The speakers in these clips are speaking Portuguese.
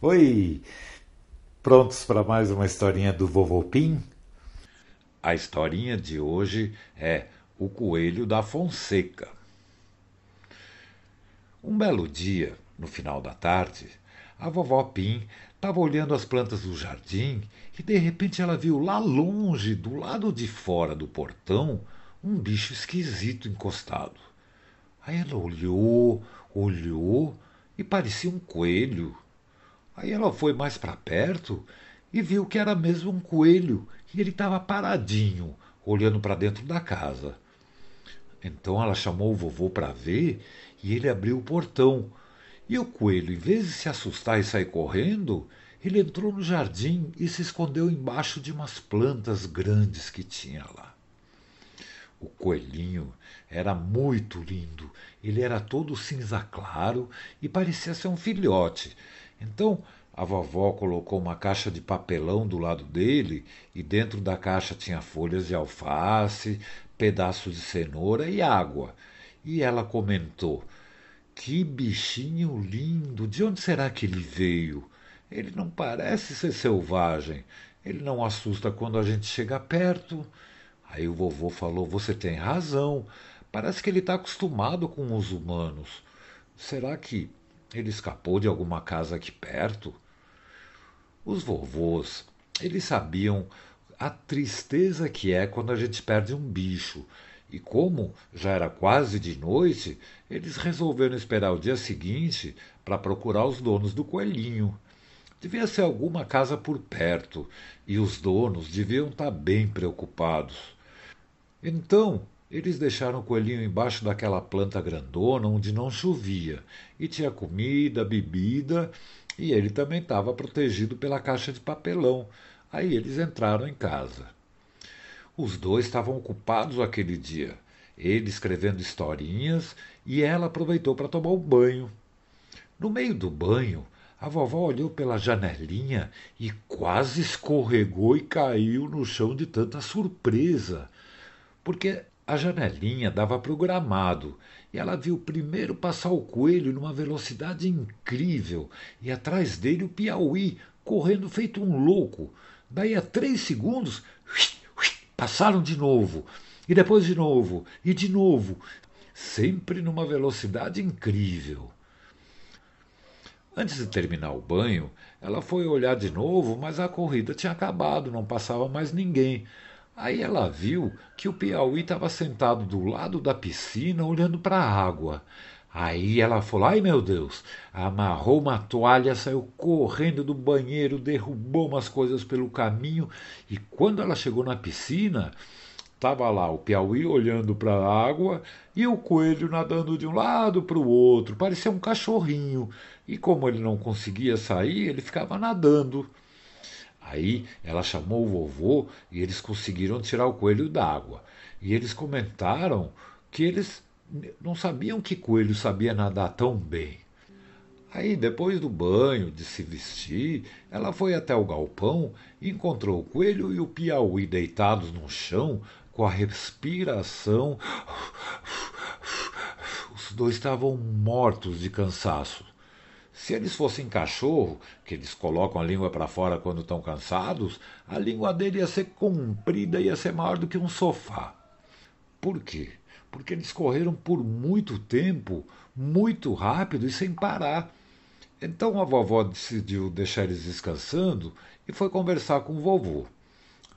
Oi! Prontos para mais uma historinha do Vovô Pim? A historinha de hoje é O Coelho da Fonseca. Um belo dia, no final da tarde, a vovó Pim estava olhando as plantas do jardim e de repente ela viu lá longe, do lado de fora do portão, um bicho esquisito encostado. Aí ela olhou, olhou e parecia um coelho. Aí ela foi mais para perto e viu que era mesmo um coelho e ele estava paradinho, olhando para dentro da casa. Então ela chamou o vovô para ver e ele abriu o portão. E o coelho, em vez de se assustar e sair correndo, ele entrou no jardim e se escondeu embaixo de umas plantas grandes que tinha lá. O coelhinho era muito lindo. Ele era todo cinza claro e parecia ser um filhote. Então a vovó colocou uma caixa de papelão do lado dele e dentro da caixa tinha folhas de alface, pedaços de cenoura e água. E ela comentou: Que bichinho lindo! De onde será que ele veio? Ele não parece ser selvagem. Ele não assusta quando a gente chega perto. Aí o vovô falou: Você tem razão. Parece que ele está acostumado com os humanos. Será que ele escapou de alguma casa aqui perto? Os vovôs, eles sabiam a tristeza que é quando a gente perde um bicho. E como já era quase de noite, eles resolveram esperar o dia seguinte para procurar os donos do coelhinho. Devia ser alguma casa por perto, e os donos deviam estar tá bem preocupados. Então, eles deixaram o coelhinho embaixo daquela planta grandona onde não chovia, e tinha comida, bebida e ele também estava protegido pela caixa de papelão. Aí eles entraram em casa. Os dois estavam ocupados aquele dia, ele escrevendo historinhas e ela aproveitou para tomar um banho. No meio do banho, a vovó olhou pela janelinha e quase escorregou e caiu no chão de tanta surpresa, porque a janelinha dava para o gramado e ela viu primeiro passar o coelho numa velocidade incrível e atrás dele o Piauí correndo feito um louco. Daí a três segundos passaram de novo e depois de novo e de novo, sempre numa velocidade incrível. Antes de terminar o banho, ela foi olhar de novo, mas a corrida tinha acabado, não passava mais ninguém. Aí ela viu que o Piauí estava sentado do lado da piscina olhando para a água. Aí ela falou: Ai meu Deus! Amarrou uma toalha, saiu correndo do banheiro, derrubou umas coisas pelo caminho e quando ela chegou na piscina, estava lá o Piauí olhando para a água e o coelho nadando de um lado para o outro, parecia um cachorrinho. E como ele não conseguia sair, ele ficava nadando. Aí ela chamou o vovô e eles conseguiram tirar o coelho d'água. E eles comentaram que eles não sabiam que coelho sabia nadar tão bem. Aí, depois do banho, de se vestir, ela foi até o galpão e encontrou o coelho e o piauí deitados no chão, com a respiração. Os dois estavam mortos de cansaço. Se eles fossem cachorro, que eles colocam a língua para fora quando estão cansados, a língua dele ia ser comprida e ia ser maior do que um sofá. Por quê? Porque eles correram por muito tempo, muito rápido e sem parar. Então a vovó decidiu deixar eles descansando e foi conversar com o vovô.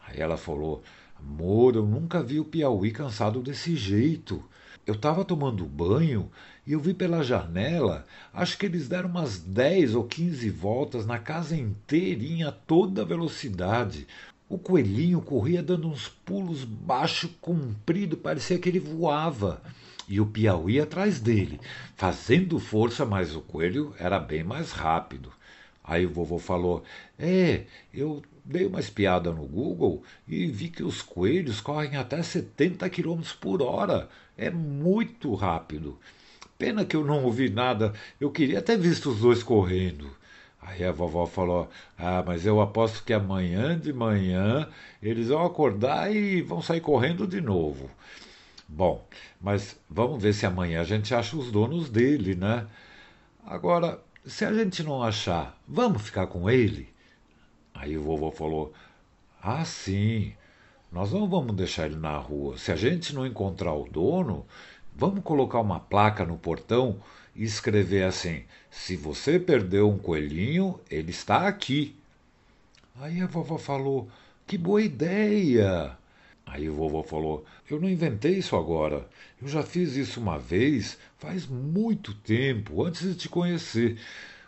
Aí ela falou: Amor, eu nunca vi o Piauí cansado desse jeito. Eu estava tomando banho e eu vi pela janela, acho que eles deram umas 10 ou 15 voltas na casa inteirinha a toda velocidade. O coelhinho corria dando uns pulos baixo, comprido, parecia que ele voava. E o Piauí atrás dele, fazendo força, mas o coelho era bem mais rápido. Aí o vovô falou: É, eu dei uma espiada no Google e vi que os coelhos correm até 70 km por hora. É muito rápido. Pena que eu não ouvi nada. Eu queria ter visto os dois correndo. Aí a vovó falou: Ah, mas eu aposto que amanhã de manhã eles vão acordar e vão sair correndo de novo. Bom, mas vamos ver se amanhã a gente acha os donos dele, né? Agora, se a gente não achar, vamos ficar com ele? Aí o vovô falou: Ah, sim, nós não vamos deixar ele na rua. Se a gente não encontrar o dono, vamos colocar uma placa no portão e escrever assim: Se você perdeu um coelhinho, ele está aqui. Aí a vovó falou: Que boa ideia! Aí o vovô falou: Eu não inventei isso agora. Eu já fiz isso uma vez, faz muito tempo, antes de te conhecer.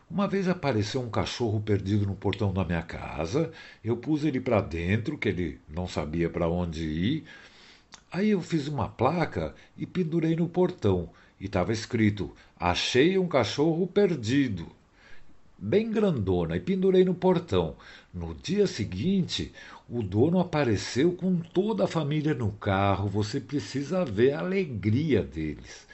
Uma vez apareceu um cachorro perdido no portão da minha casa. Eu pus ele para dentro, que ele não sabia para onde ir. Aí eu fiz uma placa e pendurei no portão. E estava escrito: Achei um cachorro perdido. Bem grandona, e pendurei no portão. No dia seguinte, o dono apareceu com toda a família no carro. Você precisa ver a alegria deles.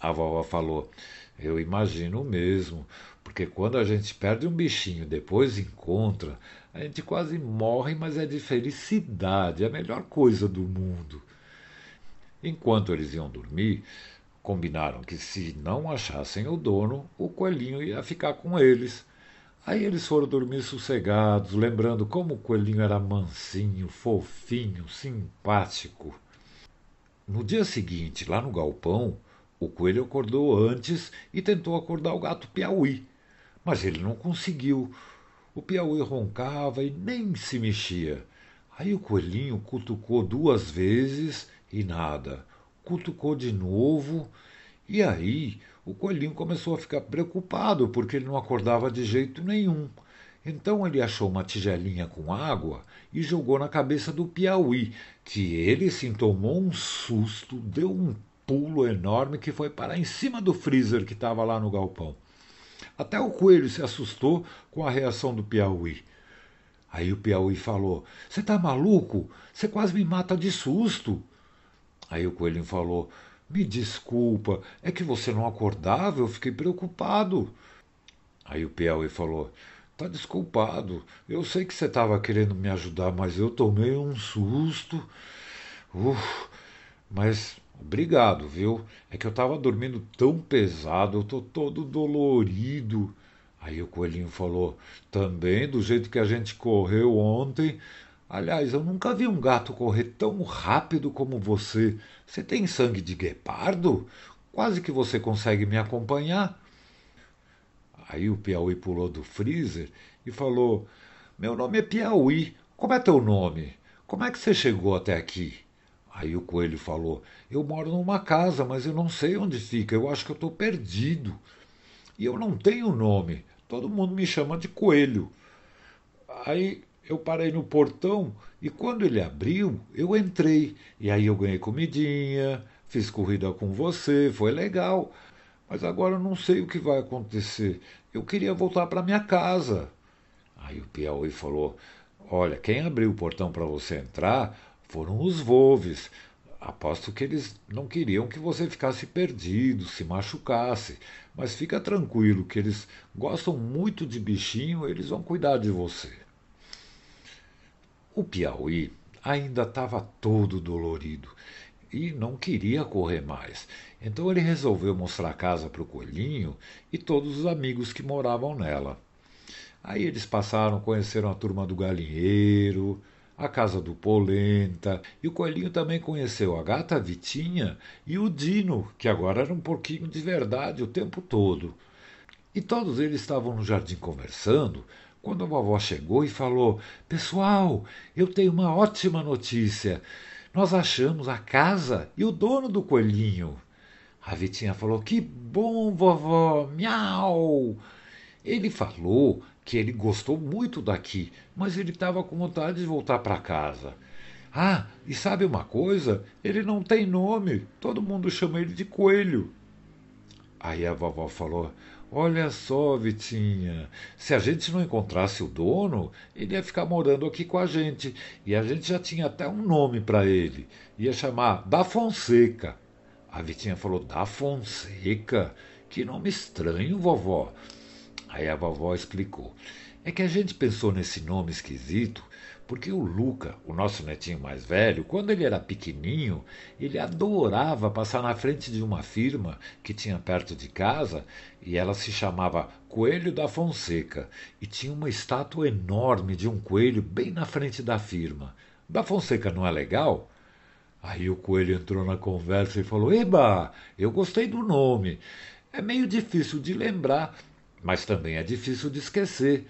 A vovó falou: Eu imagino mesmo. Porque quando a gente perde um bichinho depois encontra, a gente quase morre, mas é de felicidade, é a melhor coisa do mundo. Enquanto eles iam dormir, combinaram que se não achassem o dono, o coelhinho ia ficar com eles. Aí eles foram dormir sossegados, lembrando como o coelhinho era mansinho, fofinho, simpático. No dia seguinte, lá no galpão, o coelho acordou antes e tentou acordar o gato Piauí. Mas ele não conseguiu. O Piauí roncava e nem se mexia. Aí o coelhinho cutucou duas vezes e nada. Cutucou de novo e aí o coelhinho começou a ficar preocupado porque ele não acordava de jeito nenhum. Então ele achou uma tigelinha com água e jogou na cabeça do Piauí, que ele se tomou um susto, deu um pulo enorme que foi parar em cima do freezer que estava lá no galpão. Até o coelho se assustou com a reação do Piauí. Aí o Piauí falou: Você tá maluco? Você quase me mata de susto. Aí o coelhinho falou: Me desculpa, é que você não acordava, eu fiquei preocupado. Aí o Piauí falou: Tá desculpado, eu sei que você estava querendo me ajudar, mas eu tomei um susto. Uf, mas Obrigado, viu? É que eu estava dormindo tão pesado, eu tô todo dolorido. Aí o coelhinho falou: Também do jeito que a gente correu ontem. Aliás, eu nunca vi um gato correr tão rápido como você. Você tem sangue de guepardo? Quase que você consegue me acompanhar. Aí o Piauí pulou do freezer e falou: Meu nome é Piauí. Como é teu nome? Como é que você chegou até aqui? Aí o coelho falou: Eu moro numa casa, mas eu não sei onde fica. Eu acho que eu estou perdido. E eu não tenho nome. Todo mundo me chama de coelho. Aí eu parei no portão e quando ele abriu, eu entrei. E aí eu ganhei comidinha, fiz corrida com você, foi legal. Mas agora eu não sei o que vai acontecer. Eu queria voltar para minha casa. Aí o Piauí falou: Olha, quem abriu o portão para você entrar foram os Volves. Aposto que eles não queriam que você ficasse perdido, se machucasse. Mas fica tranquilo que eles gostam muito de bichinho, eles vão cuidar de você. O Piauí ainda estava todo dolorido e não queria correr mais. Então ele resolveu mostrar a casa para o coelhinho e todos os amigos que moravam nela. Aí eles passaram, conheceram a turma do galinheiro, a casa do Polenta, e o coelhinho também conheceu a gata Vitinha e o Dino, que agora era um porquinho de verdade o tempo todo. E todos eles estavam no jardim conversando quando a vovó chegou e falou: Pessoal, eu tenho uma ótima notícia. Nós achamos a casa e o dono do coelhinho. A Vitinha falou: Que bom, vovó! Miau! Ele falou que ele gostou muito daqui, mas ele estava com vontade de voltar para casa. Ah, e sabe uma coisa? Ele não tem nome, todo mundo chama ele de coelho. Aí a vovó falou: Olha só, Vitinha, se a gente não encontrasse o dono, ele ia ficar morando aqui com a gente. E a gente já tinha até um nome para ele. Ia chamar Da Fonseca. A Vitinha falou: Da Fonseca? Que nome estranho, vovó. Aí a vovó explicou. É que a gente pensou nesse nome esquisito porque o Luca, o nosso netinho mais velho, quando ele era pequenininho, ele adorava passar na frente de uma firma que tinha perto de casa e ela se chamava Coelho da Fonseca e tinha uma estátua enorme de um coelho bem na frente da firma. Da Fonseca não é legal? Aí o coelho entrou na conversa e falou: Eba, eu gostei do nome. É meio difícil de lembrar, mas também é difícil de esquecer.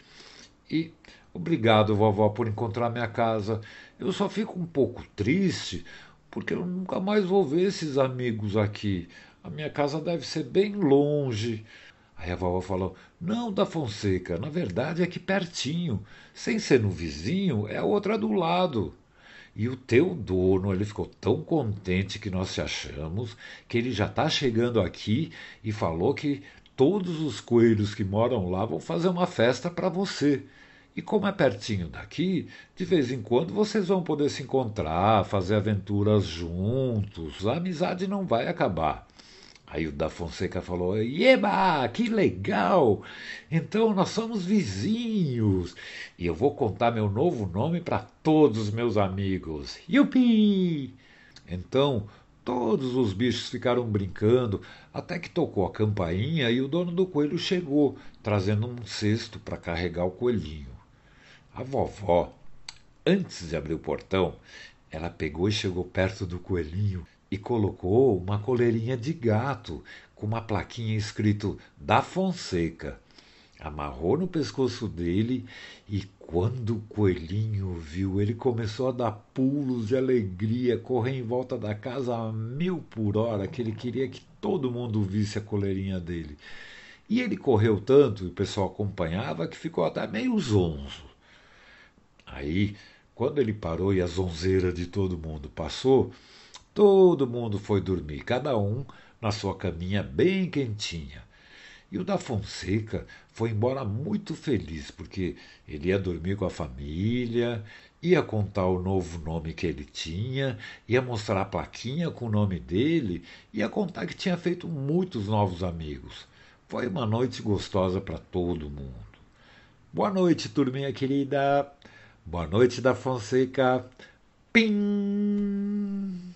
E obrigado, vovó, por encontrar minha casa. Eu só fico um pouco triste porque eu nunca mais vou ver esses amigos aqui. A minha casa deve ser bem longe. Aí a vovó falou: Não, da Fonseca, na verdade é aqui pertinho. Sem ser no vizinho, é a outra do lado. E o teu dono, ele ficou tão contente que nós te achamos, que ele já está chegando aqui e falou que todos os coelhos que moram lá vão fazer uma festa para você. E como é pertinho daqui, de vez em quando vocês vão poder se encontrar, fazer aventuras juntos. A amizade não vai acabar. Aí o da Fonseca falou: Eba, que legal! Então nós somos vizinhos e eu vou contar meu novo nome para todos os meus amigos. Yupi! Então todos os bichos ficaram brincando até que tocou a campainha e o dono do coelho chegou, trazendo um cesto para carregar o coelhinho. A vovó, antes de abrir o portão, ela pegou e chegou perto do coelhinho e colocou uma coleirinha de gato com uma plaquinha escrito da Fonseca. Amarrou no pescoço dele e quando o coelhinho viu, ele começou a dar pulos de alegria, correr em volta da casa a mil por hora, que ele queria que todo mundo visse a coleirinha dele. E ele correu tanto, e o pessoal acompanhava, que ficou até meio zonzo. Aí, quando ele parou e a zonzeira de todo mundo passou, Todo mundo foi dormir, cada um na sua caminha bem quentinha. E o da Fonseca foi embora muito feliz, porque ele ia dormir com a família, ia contar o novo nome que ele tinha, ia mostrar a plaquinha com o nome dele, ia contar que tinha feito muitos novos amigos. Foi uma noite gostosa para todo mundo. Boa noite, turminha querida. Boa noite da Fonseca. Pim!